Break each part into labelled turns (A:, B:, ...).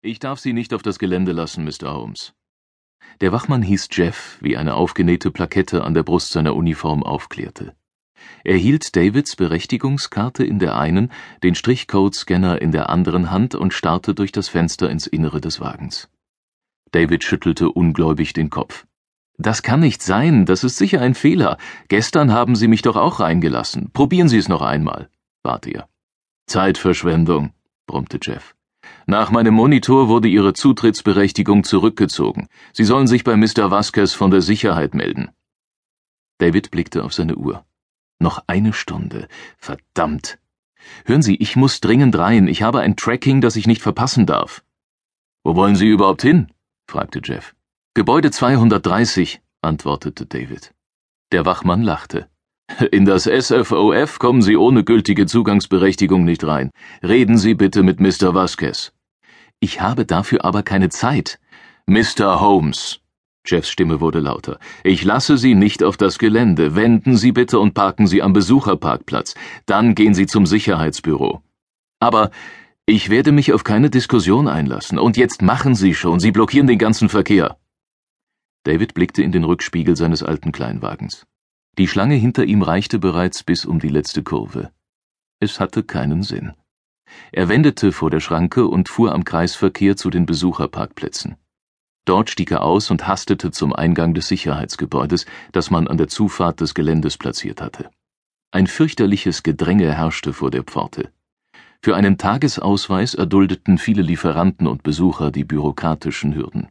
A: Ich darf Sie nicht auf das Gelände lassen, Mr. Holmes. Der Wachmann hieß Jeff, wie eine aufgenähte Plakette an der Brust seiner Uniform aufklärte. Er hielt Davids Berechtigungskarte in der einen, den Strichcode-Scanner in der anderen Hand und starrte durch das Fenster ins Innere des Wagens. David schüttelte ungläubig den Kopf. Das kann nicht sein, das ist sicher ein Fehler. Gestern haben Sie mich doch auch reingelassen. Probieren Sie es noch einmal, bat er. Zeitverschwendung, brummte Jeff. Nach meinem Monitor wurde Ihre Zutrittsberechtigung zurückgezogen. Sie sollen sich bei Mr. Vasquez von der Sicherheit melden. David blickte auf seine Uhr. Noch eine Stunde. Verdammt. Hören Sie, ich muss dringend rein. Ich habe ein Tracking, das ich nicht verpassen darf. Wo wollen Sie überhaupt hin? fragte Jeff. Gebäude 230, antwortete David. Der Wachmann lachte. In das SFOF kommen Sie ohne gültige Zugangsberechtigung nicht rein. Reden Sie bitte mit Mr. Vasquez. Ich habe dafür aber keine Zeit. Mr. Holmes. Jeffs Stimme wurde lauter. Ich lasse Sie nicht auf das Gelände. Wenden Sie bitte und parken Sie am Besucherparkplatz. Dann gehen Sie zum Sicherheitsbüro. Aber ich werde mich auf keine Diskussion einlassen. Und jetzt machen Sie schon. Sie blockieren den ganzen Verkehr. David blickte in den Rückspiegel seines alten Kleinwagens. Die Schlange hinter ihm reichte bereits bis um die letzte Kurve. Es hatte keinen Sinn. Er wendete vor der Schranke und fuhr am Kreisverkehr zu den Besucherparkplätzen. Dort stieg er aus und hastete zum Eingang des Sicherheitsgebäudes, das man an der Zufahrt des Geländes platziert hatte. Ein fürchterliches Gedränge herrschte vor der Pforte. Für einen Tagesausweis erduldeten viele Lieferanten und Besucher die bürokratischen Hürden.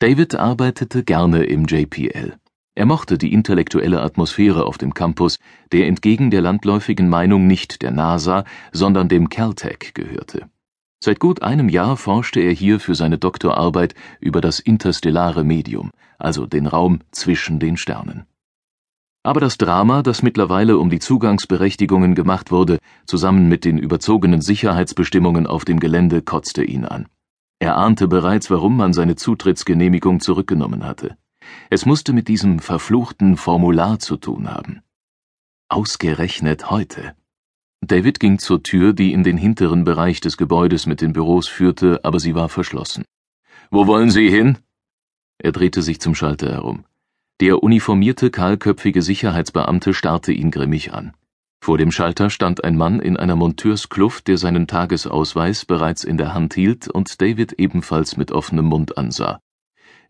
A: David arbeitete gerne im JPL. Er mochte die intellektuelle Atmosphäre auf dem Campus, der entgegen der landläufigen Meinung nicht der NASA, sondern dem Caltech gehörte. Seit gut einem Jahr forschte er hier für seine Doktorarbeit über das interstellare Medium, also den Raum zwischen den Sternen. Aber das Drama, das mittlerweile um die Zugangsberechtigungen gemacht wurde, zusammen mit den überzogenen Sicherheitsbestimmungen auf dem Gelände, kotzte ihn an. Er ahnte bereits, warum man seine Zutrittsgenehmigung zurückgenommen hatte. Es musste mit diesem verfluchten Formular zu tun haben. Ausgerechnet heute. David ging zur Tür, die in den hinteren Bereich des Gebäudes mit den Büros führte, aber sie war verschlossen. Wo wollen Sie hin? Er drehte sich zum Schalter herum. Der uniformierte, kahlköpfige Sicherheitsbeamte starrte ihn grimmig an. Vor dem Schalter stand ein Mann in einer Monteurskluft, der seinen Tagesausweis bereits in der Hand hielt und David ebenfalls mit offenem Mund ansah.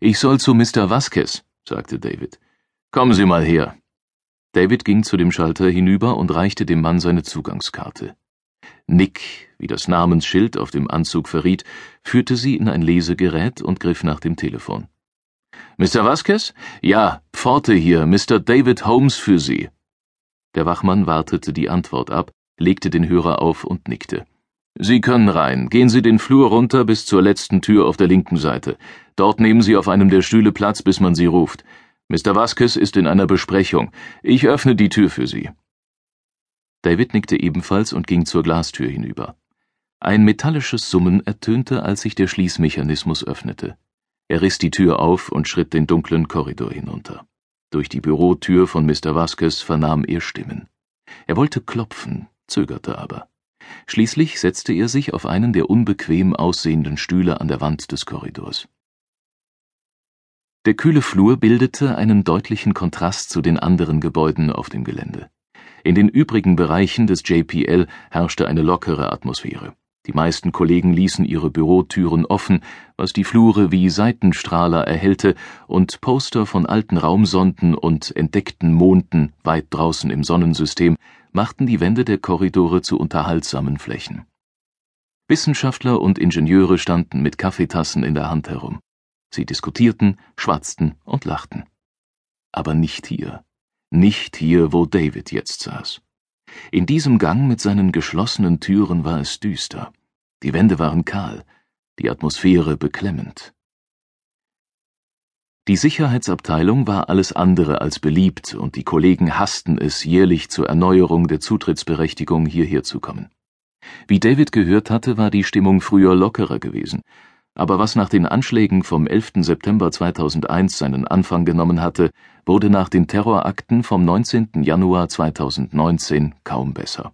A: Ich soll zu Mr. Vasquez, sagte David. Kommen Sie mal her. David ging zu dem Schalter hinüber und reichte dem Mann seine Zugangskarte. Nick, wie das Namensschild auf dem Anzug verriet, führte sie in ein Lesegerät und griff nach dem Telefon. Mr. Vasquez? Ja, Pforte hier, Mr. David Holmes für Sie. Der Wachmann wartete die Antwort ab, legte den Hörer auf und nickte. Sie können rein. Gehen Sie den Flur runter bis zur letzten Tür auf der linken Seite. Dort nehmen Sie auf einem der Stühle Platz, bis man Sie ruft. Mr. Vasquez ist in einer Besprechung. Ich öffne die Tür für Sie. David nickte ebenfalls und ging zur Glastür hinüber. Ein metallisches Summen ertönte, als sich der Schließmechanismus öffnete. Er riss die Tür auf und schritt den dunklen Korridor hinunter. Durch die Bürotür von Mr. Vasquez vernahm er Stimmen. Er wollte klopfen, zögerte aber. Schließlich setzte er sich auf einen der unbequem aussehenden Stühle an der Wand des Korridors. Der kühle Flur bildete einen deutlichen Kontrast zu den anderen Gebäuden auf dem Gelände. In den übrigen Bereichen des JPL herrschte eine lockere Atmosphäre. Die meisten Kollegen ließen ihre Bürotüren offen, was die Flure wie Seitenstrahler erhellte und Poster von alten Raumsonden und entdeckten Monden weit draußen im Sonnensystem machten die Wände der Korridore zu unterhaltsamen Flächen. Wissenschaftler und Ingenieure standen mit Kaffeetassen in der Hand herum. Sie diskutierten, schwatzten und lachten. Aber nicht hier. Nicht hier, wo David jetzt saß. In diesem Gang mit seinen geschlossenen Türen war es düster. Die Wände waren kahl, die Atmosphäre beklemmend. Die Sicherheitsabteilung war alles andere als beliebt und die Kollegen hassten es, jährlich zur Erneuerung der Zutrittsberechtigung hierher zu kommen. Wie David gehört hatte, war die Stimmung früher lockerer gewesen, aber was nach den Anschlägen vom 11. September 2001 seinen Anfang genommen hatte, wurde nach den Terrorakten vom 19. Januar 2019 kaum besser.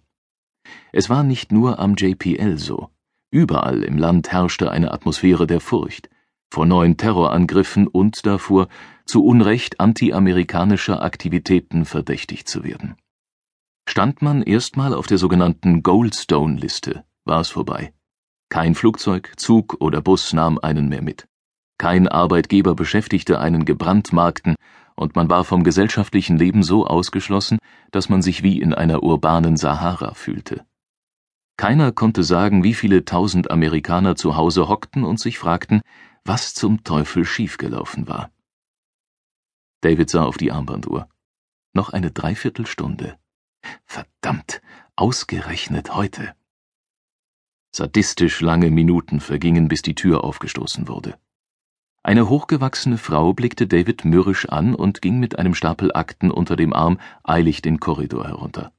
A: Es war nicht nur am JPL so. Überall im Land herrschte eine Atmosphäre der Furcht vor neuen Terrorangriffen und davor, zu Unrecht antiamerikanischer Aktivitäten verdächtigt zu werden. Stand man erstmal auf der sogenannten Goldstone-Liste, war es vorbei. Kein Flugzeug, Zug oder Bus nahm einen mehr mit. Kein Arbeitgeber beschäftigte einen gebrandmarkten, und man war vom gesellschaftlichen Leben so ausgeschlossen, dass man sich wie in einer urbanen Sahara fühlte. Keiner konnte sagen, wie viele tausend Amerikaner zu Hause hockten und sich fragten, was zum Teufel schiefgelaufen war. David sah auf die Armbanduhr. Noch eine Dreiviertelstunde. Verdammt, ausgerechnet heute. Sadistisch lange Minuten vergingen, bis die Tür aufgestoßen wurde. Eine hochgewachsene Frau blickte David mürrisch an und ging mit einem Stapel Akten unter dem Arm eilig den Korridor herunter.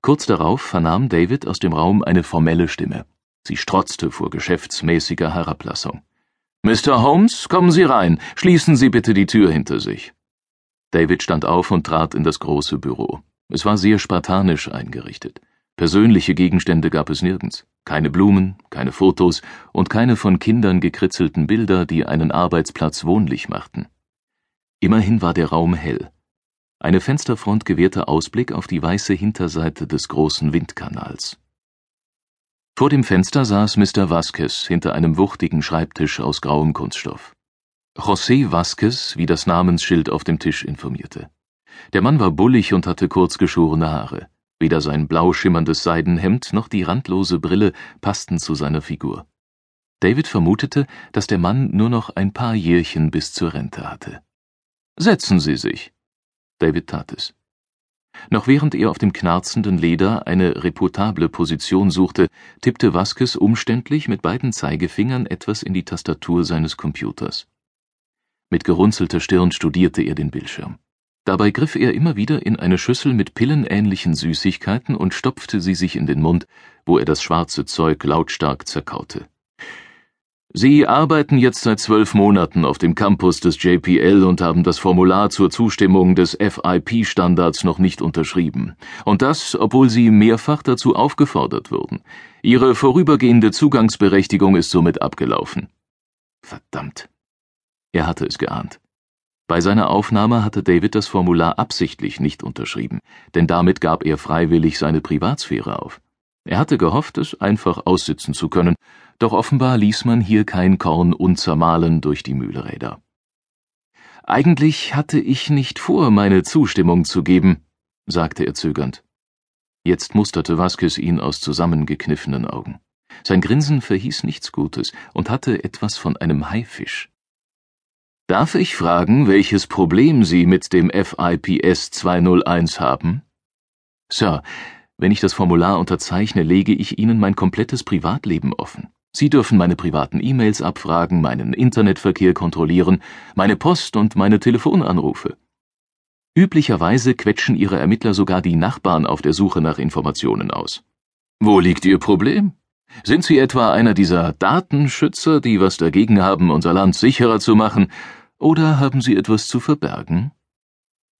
A: Kurz darauf vernahm David aus dem Raum eine formelle Stimme. Sie strotzte vor geschäftsmäßiger Herablassung. Mr. Holmes, kommen Sie rein. Schließen Sie bitte die Tür hinter sich. David stand auf und trat in das große Büro. Es war sehr spartanisch eingerichtet. Persönliche Gegenstände gab es nirgends. Keine Blumen, keine Fotos und keine von Kindern gekritzelten Bilder, die einen Arbeitsplatz wohnlich machten. Immerhin war der Raum hell. Eine Fensterfront gewährte Ausblick auf die weiße Hinterseite des großen Windkanals. Vor dem Fenster saß Mr. Vasquez hinter einem wuchtigen Schreibtisch aus grauem Kunststoff. José Vasquez, wie das Namensschild auf dem Tisch informierte. Der Mann war bullig und hatte kurz geschorene Haare. Weder sein blau schimmerndes Seidenhemd noch die randlose Brille passten zu seiner Figur. David vermutete, dass der Mann nur noch ein paar Jährchen bis zur Rente hatte. Setzen Sie sich. David tat es. Noch während er auf dem knarzenden Leder eine reputable Position suchte, tippte Vasquez umständlich mit beiden Zeigefingern etwas in die Tastatur seines Computers. Mit gerunzelter Stirn studierte er den Bildschirm. Dabei griff er immer wieder in eine Schüssel mit pillenähnlichen Süßigkeiten und stopfte sie sich in den Mund, wo er das schwarze Zeug lautstark zerkaute. Sie arbeiten jetzt seit zwölf Monaten auf dem Campus des JPL und haben das Formular zur Zustimmung des FIP-Standards noch nicht unterschrieben. Und das, obwohl Sie mehrfach dazu aufgefordert wurden. Ihre vorübergehende Zugangsberechtigung ist somit abgelaufen. Verdammt. Er hatte es geahnt. Bei seiner Aufnahme hatte David das Formular absichtlich nicht unterschrieben, denn damit gab er freiwillig seine Privatsphäre auf. Er hatte gehofft, es einfach aussitzen zu können, doch offenbar ließ man hier kein Korn unzermahlen durch die Mühlräder. Eigentlich hatte ich nicht vor, meine Zustimmung zu geben, sagte er zögernd. Jetzt musterte Vasquez ihn aus zusammengekniffenen Augen. Sein Grinsen verhieß nichts Gutes und hatte etwas von einem Haifisch. Darf ich fragen, welches Problem Sie mit dem FIPS 201 haben? Sir, wenn ich das Formular unterzeichne, lege ich Ihnen mein komplettes Privatleben offen. Sie dürfen meine privaten E-Mails abfragen, meinen Internetverkehr kontrollieren, meine Post und meine Telefonanrufe. Üblicherweise quetschen Ihre Ermittler sogar die Nachbarn auf der Suche nach Informationen aus. Wo liegt Ihr Problem? Sind Sie etwa einer dieser Datenschützer, die was dagegen haben, unser Land sicherer zu machen, oder haben Sie etwas zu verbergen?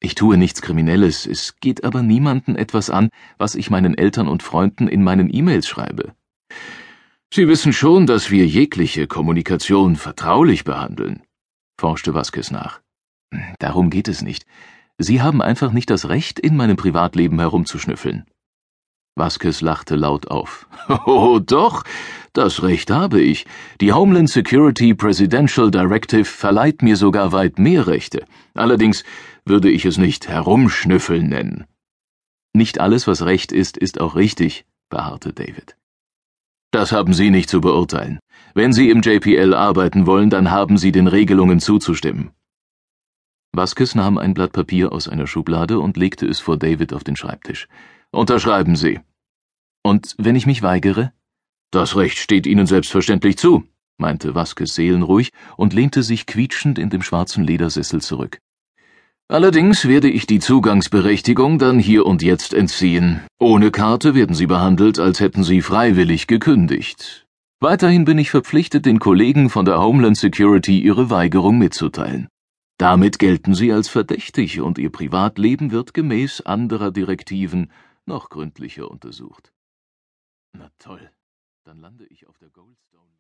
A: Ich tue nichts Kriminelles, es geht aber niemanden etwas an, was ich meinen Eltern und Freunden in meinen E-Mails schreibe. Sie wissen schon, dass wir jegliche Kommunikation vertraulich behandeln, forschte Vasquez nach. Darum geht es nicht. Sie haben einfach nicht das Recht, in meinem Privatleben herumzuschnüffeln. Vasquez lachte laut auf. Oh, doch, das Recht habe ich. Die Homeland Security Presidential Directive verleiht mir sogar weit mehr Rechte. Allerdings würde ich es nicht herumschnüffeln nennen. Nicht alles, was recht ist, ist auch richtig, beharrte David. Das haben Sie nicht zu beurteilen. Wenn Sie im JPL arbeiten wollen, dann haben Sie den Regelungen zuzustimmen. Vasquez nahm ein Blatt Papier aus einer Schublade und legte es vor David auf den Schreibtisch. Unterschreiben Sie. Und wenn ich mich weigere? Das Recht steht Ihnen selbstverständlich zu, meinte Vasquez seelenruhig und lehnte sich quietschend in dem schwarzen Ledersessel zurück. Allerdings werde ich die Zugangsberechtigung dann hier und jetzt entziehen. Ohne Karte werden Sie behandelt, als hätten Sie freiwillig gekündigt. Weiterhin bin ich verpflichtet, den Kollegen von der Homeland Security ihre Weigerung mitzuteilen. Damit gelten Sie als verdächtig und Ihr Privatleben wird gemäß anderer Direktiven noch gründlicher untersucht. Na toll. Dann lande ich auf der Goldstone